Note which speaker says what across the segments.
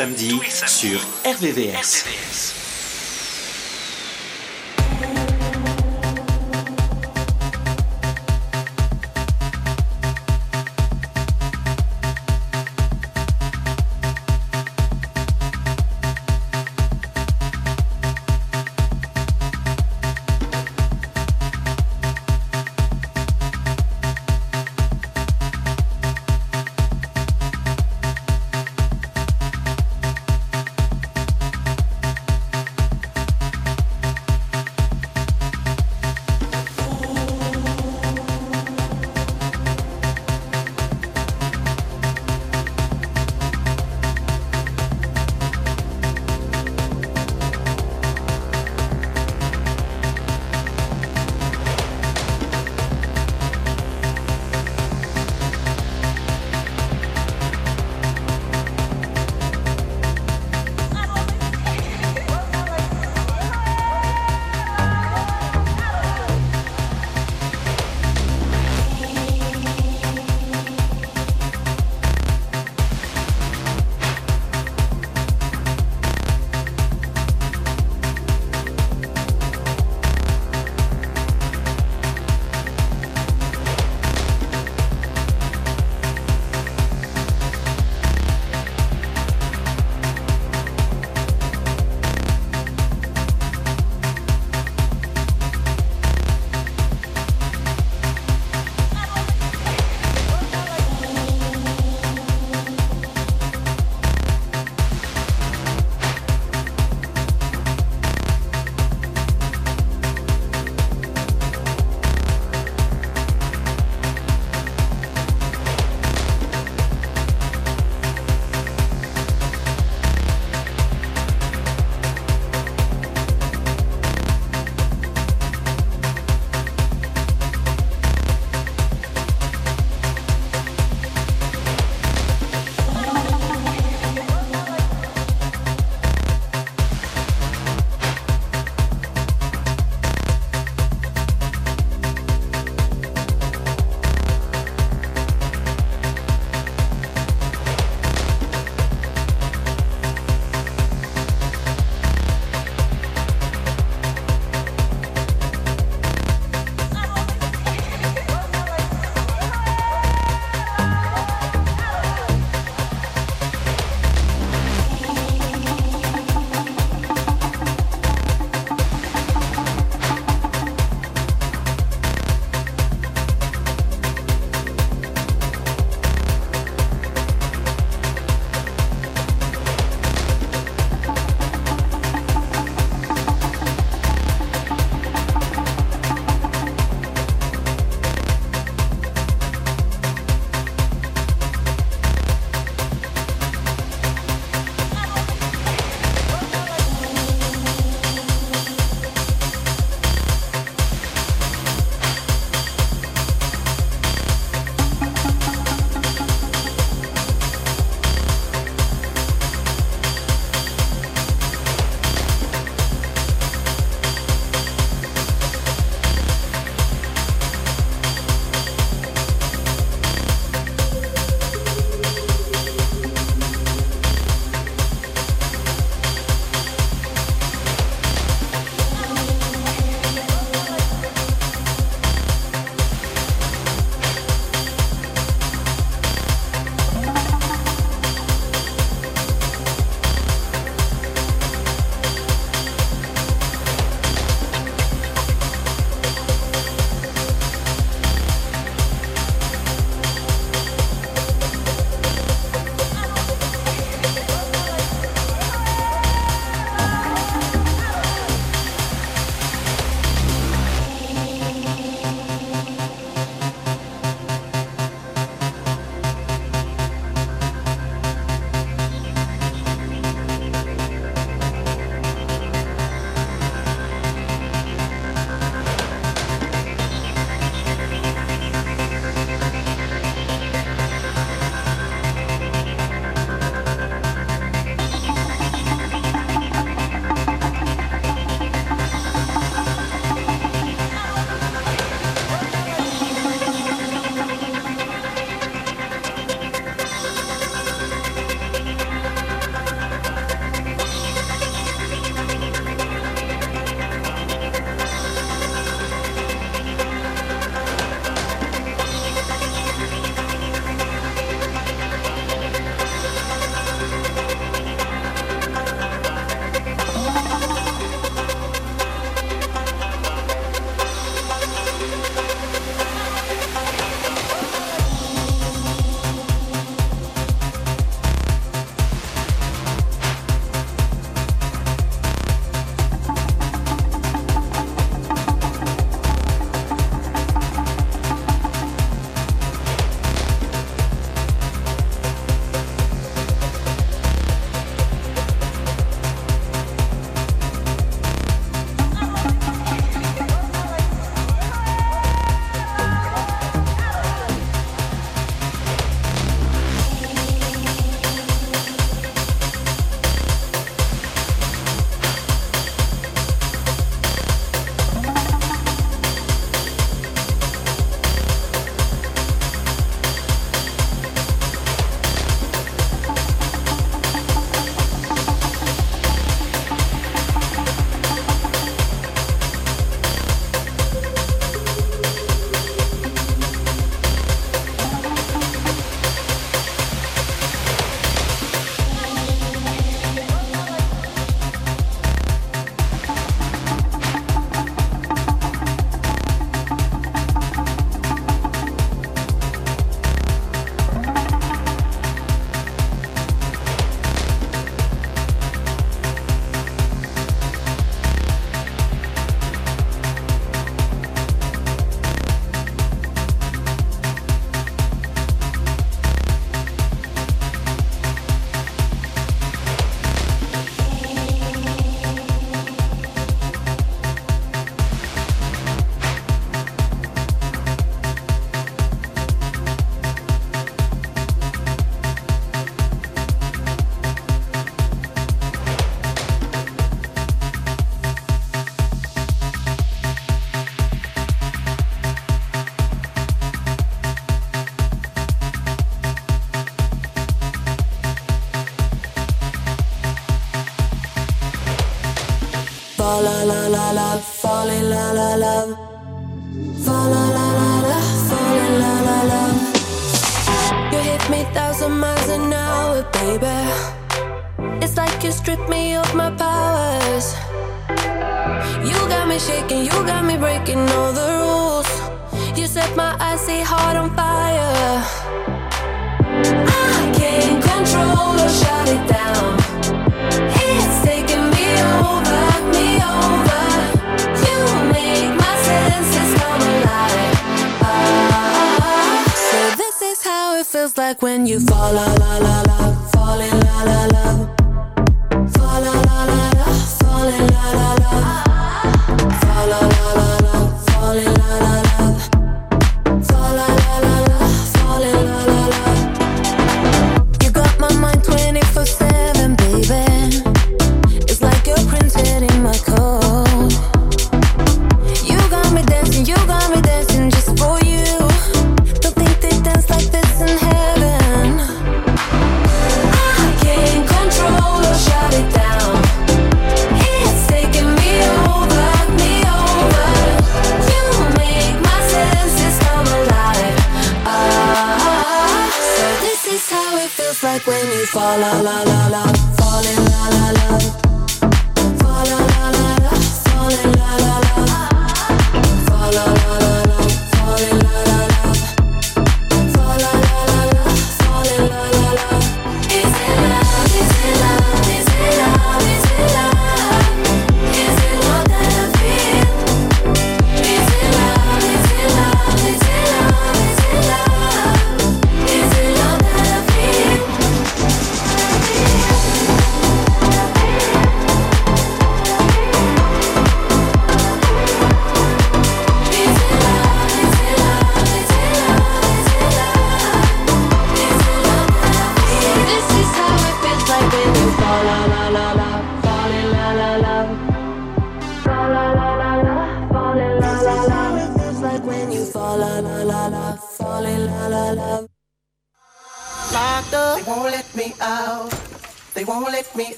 Speaker 1: samedi sur RVVS.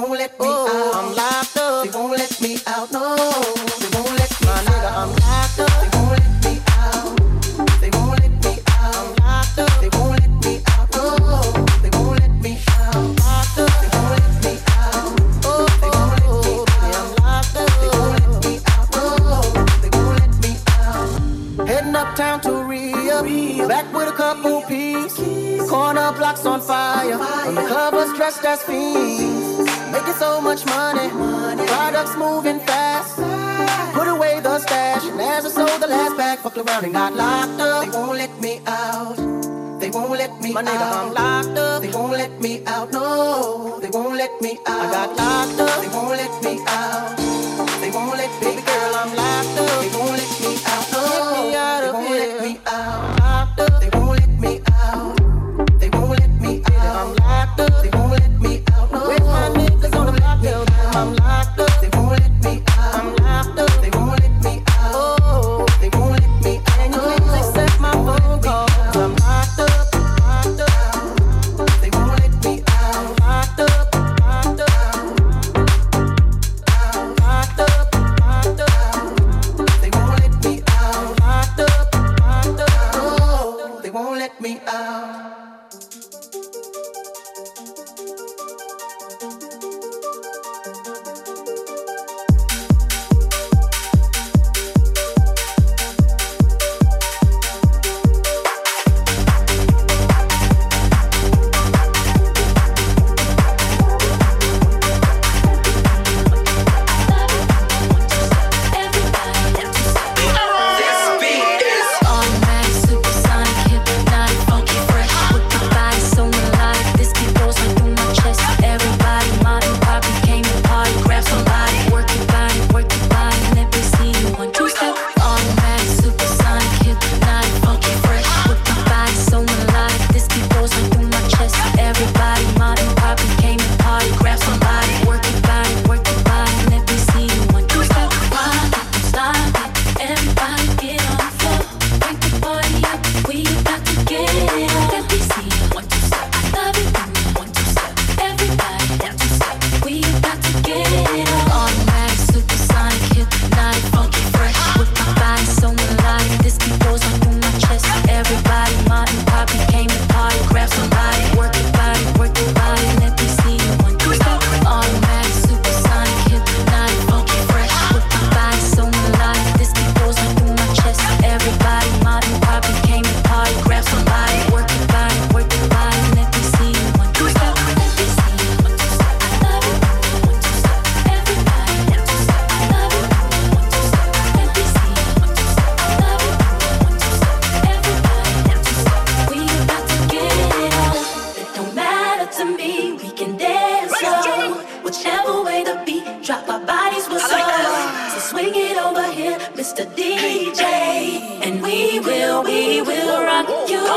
Speaker 2: won't let me out. I'm locked up. They won't let me out. No, they won't let me My. Nigga, I'm locked up. They won't let me out. They won't let me out. I'm locked up. They won't let me out. No, they won't let me out. Locked up. They won't let me out. Oh, they won't let me out. I'm locked up. They won't let me out. No, they won't let me out. Heading uptown to Rio. Rio. Back with a couple peas. Corner blocks on fire. On the club was dressed as fiends. Get so much money. money. Products moving fast. fast. Put away the stash. And as I sold the last pack, fucked around and got locked up. They won't let me out. They won't let me My out. I'm locked up. They won't let me out. No, they won't let me out. I got locked up. They won't let me out.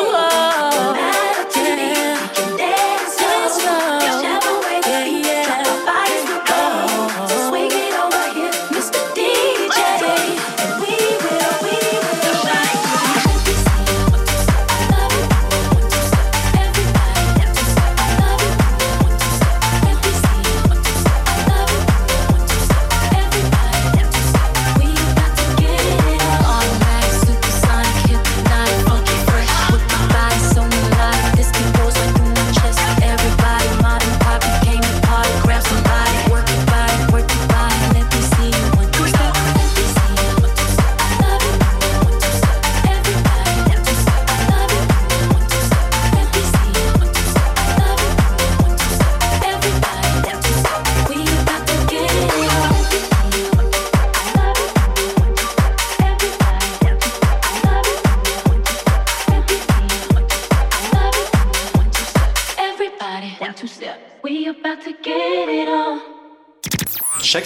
Speaker 2: Oh.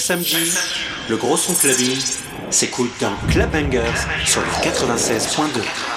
Speaker 3: Samedi, le gros son clubbing s'écoute dans Club Bangers sur le 96.2.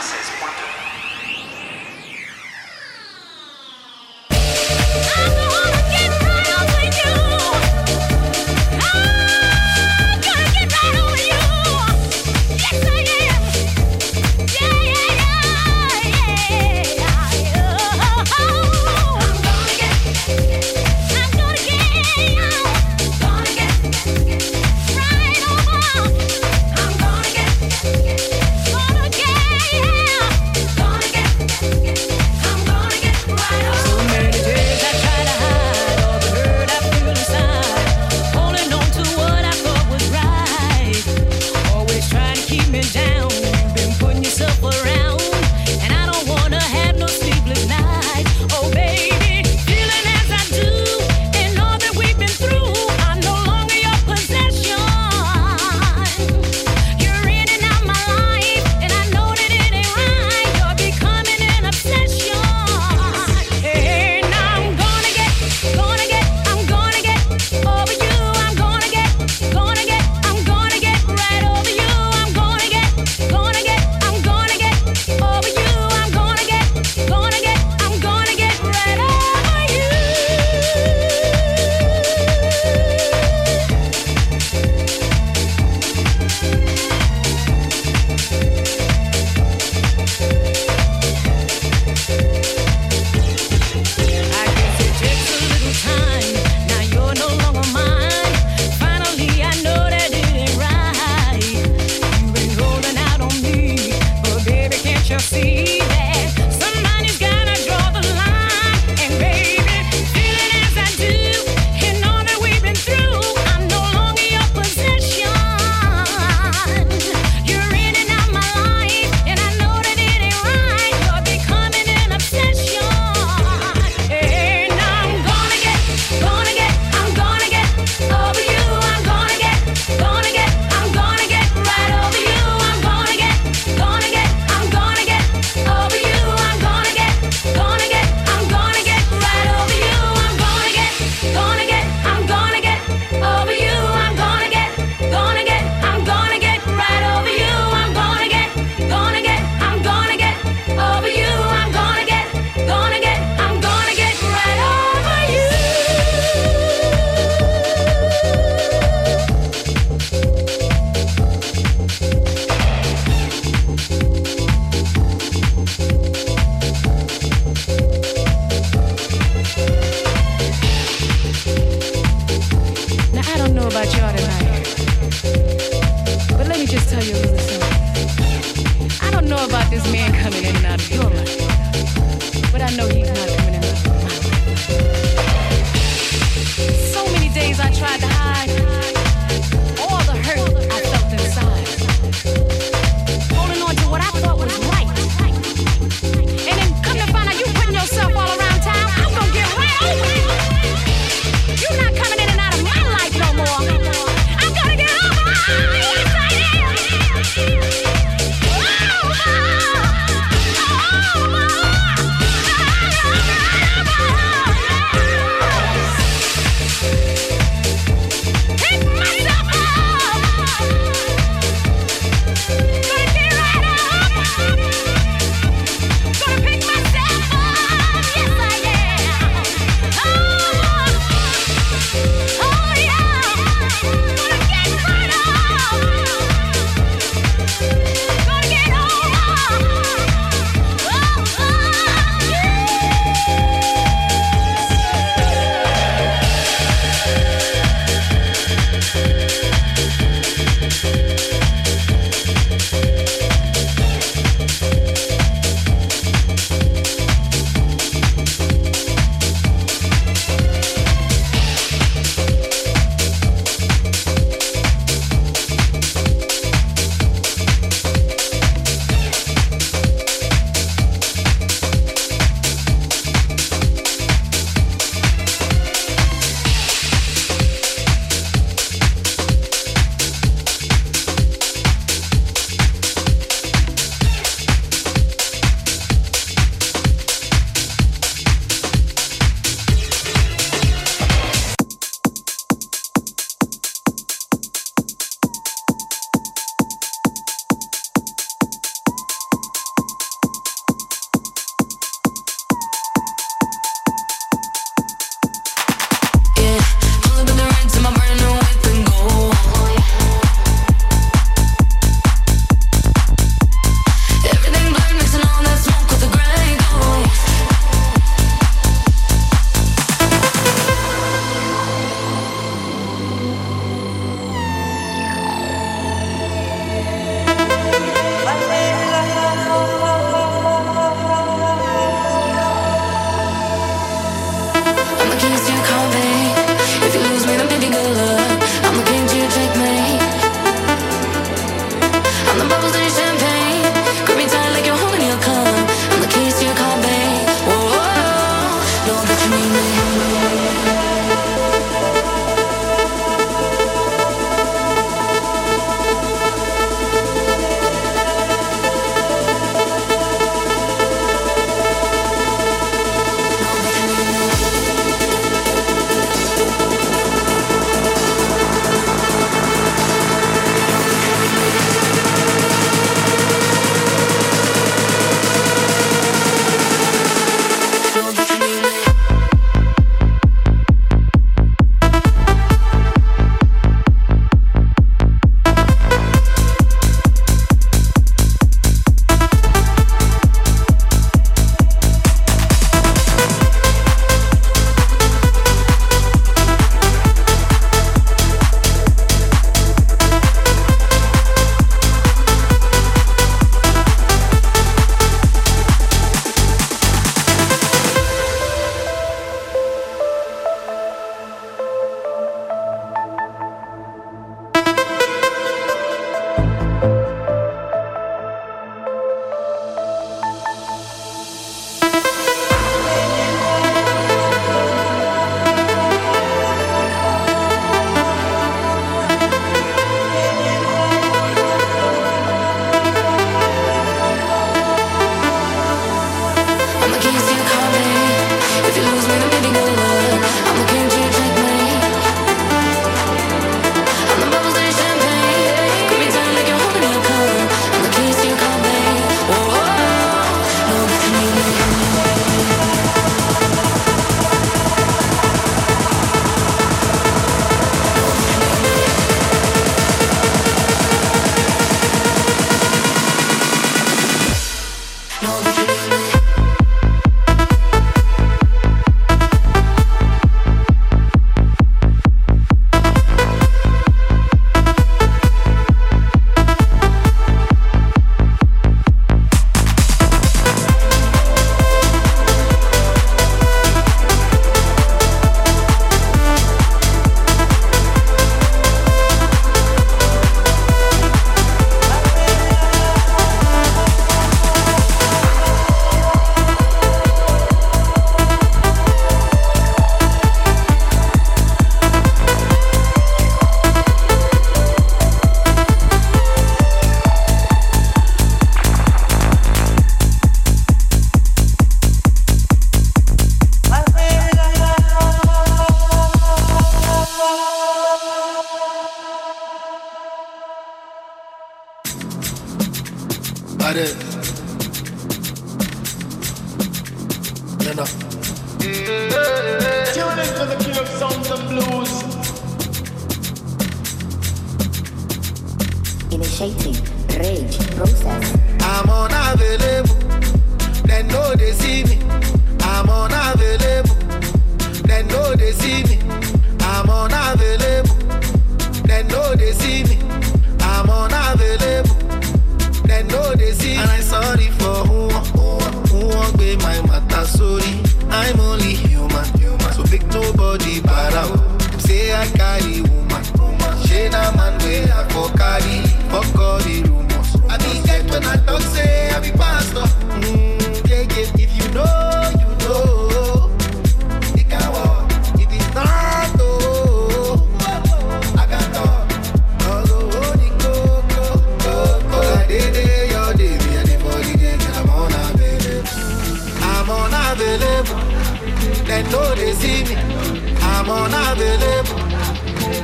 Speaker 4: unavailable.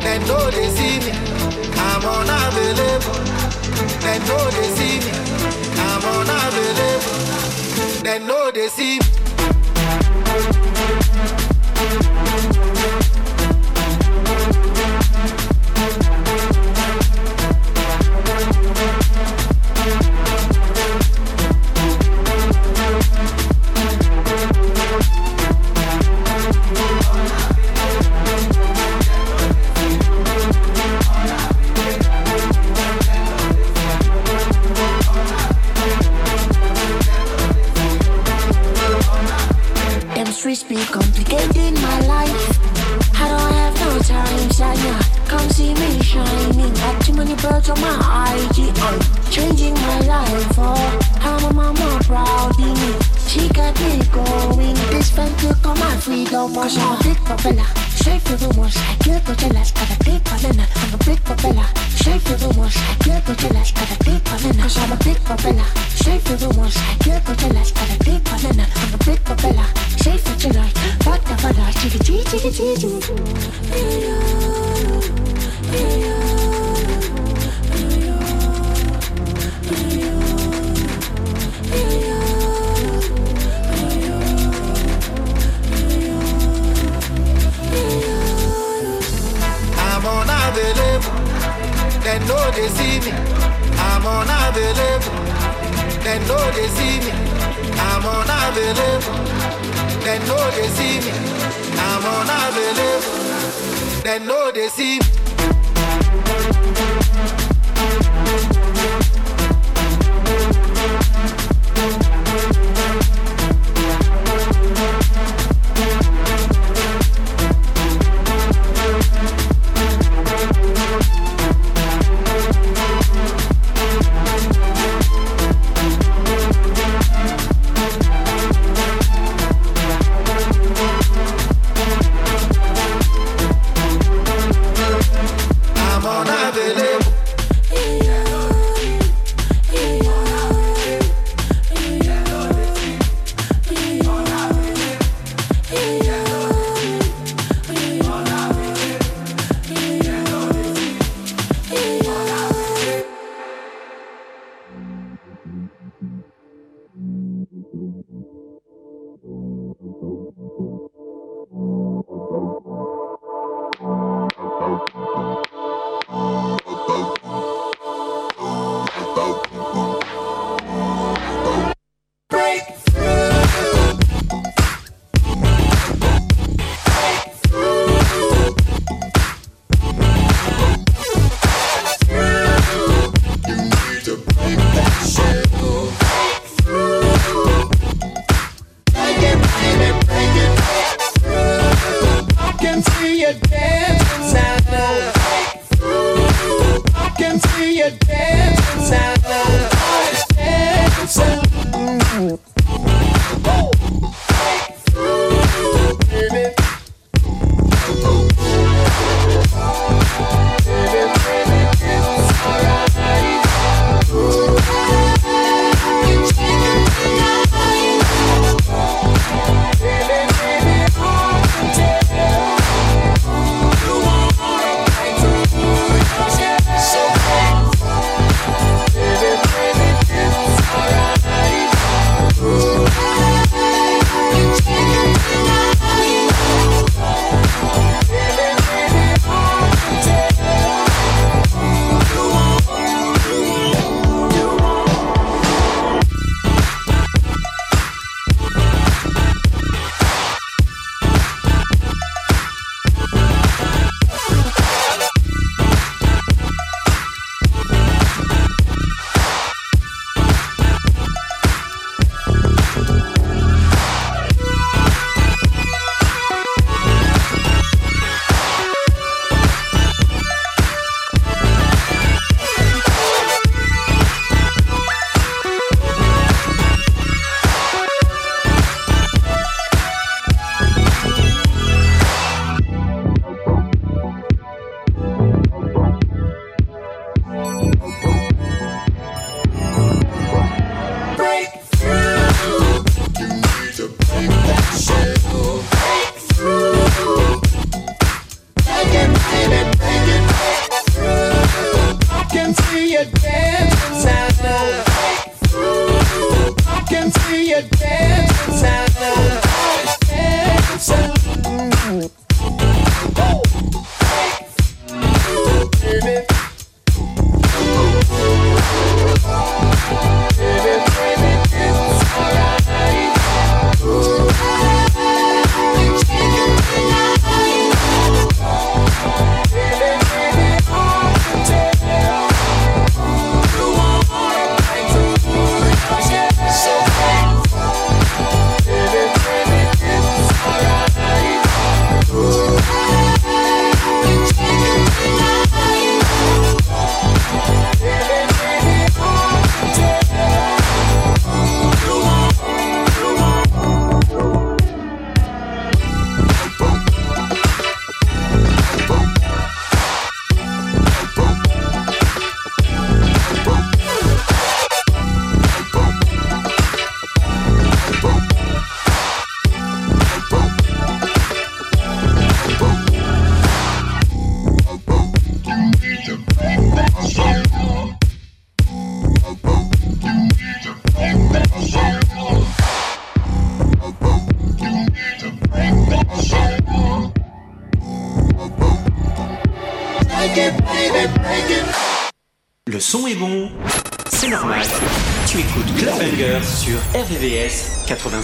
Speaker 4: They know they see me. I'm unavailable. They know they see me. I'm unavailable. They know they see me.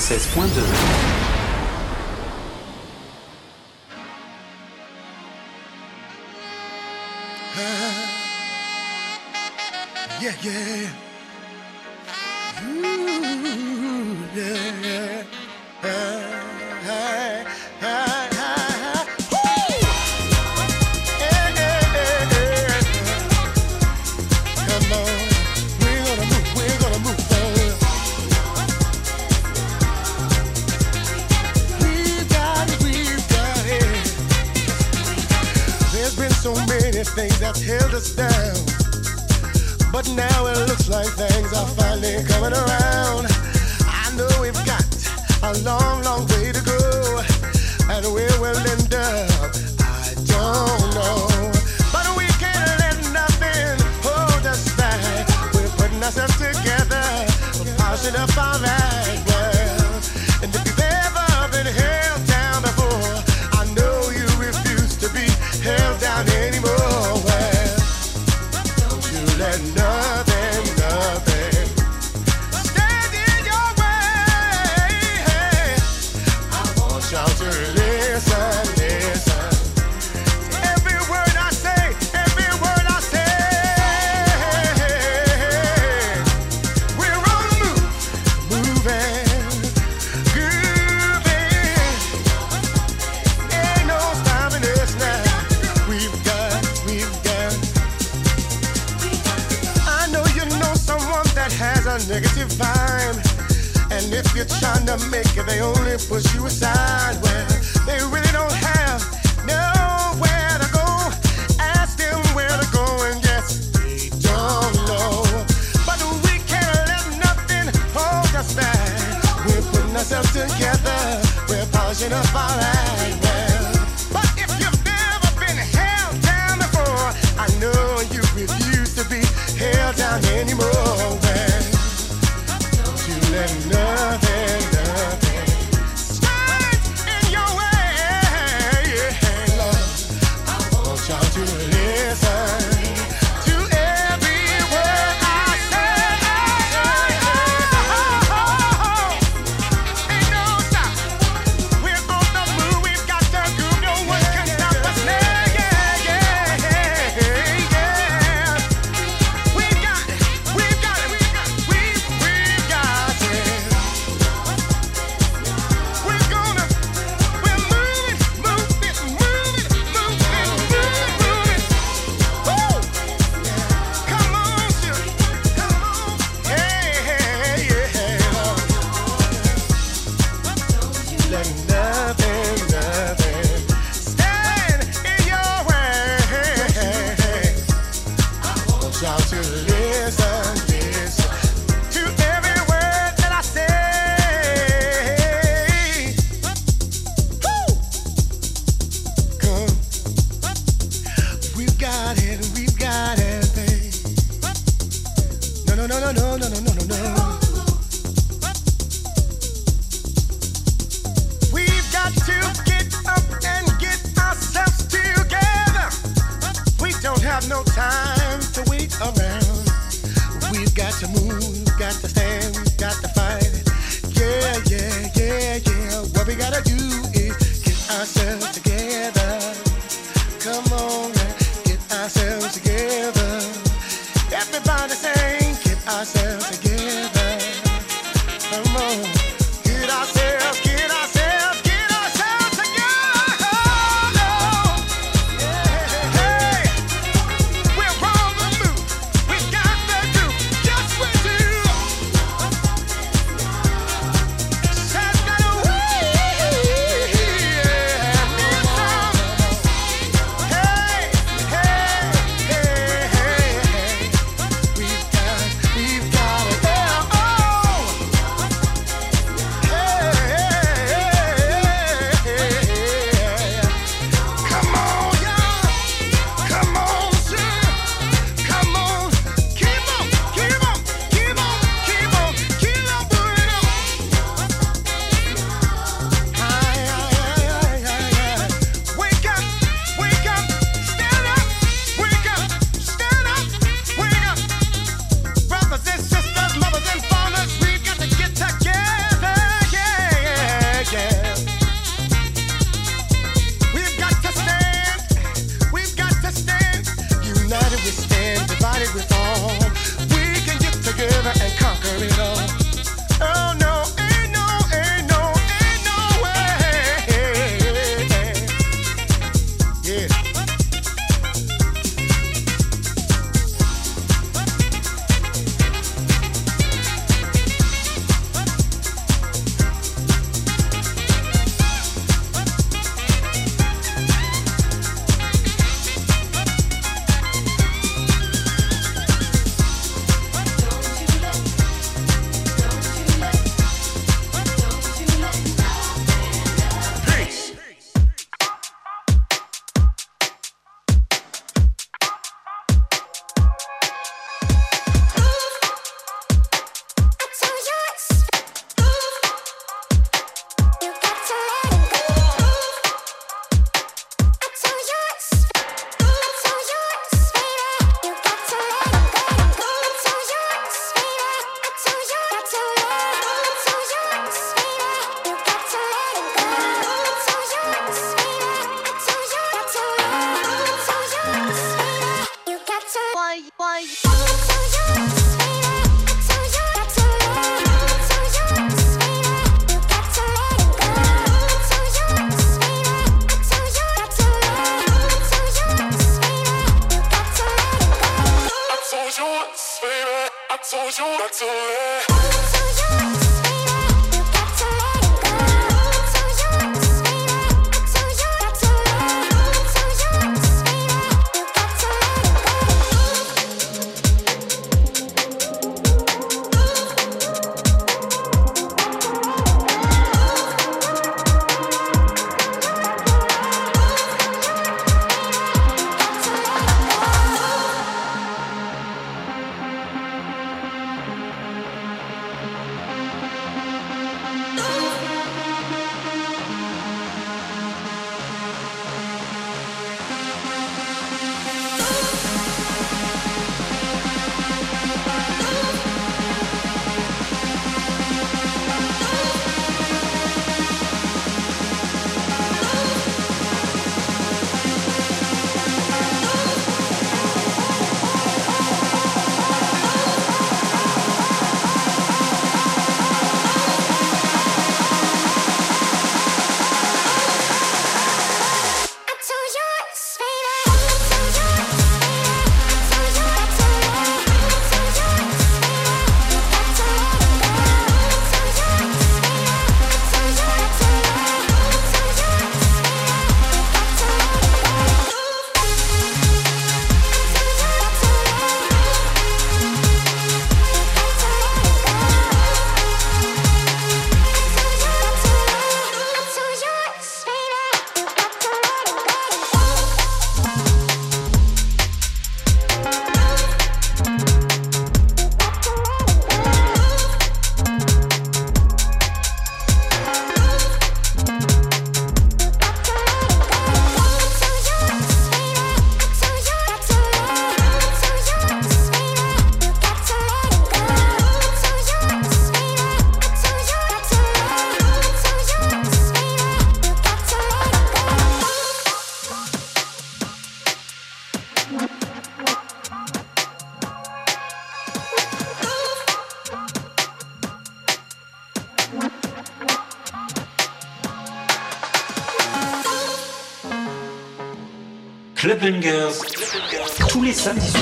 Speaker 5: 96.2.
Speaker 6: Club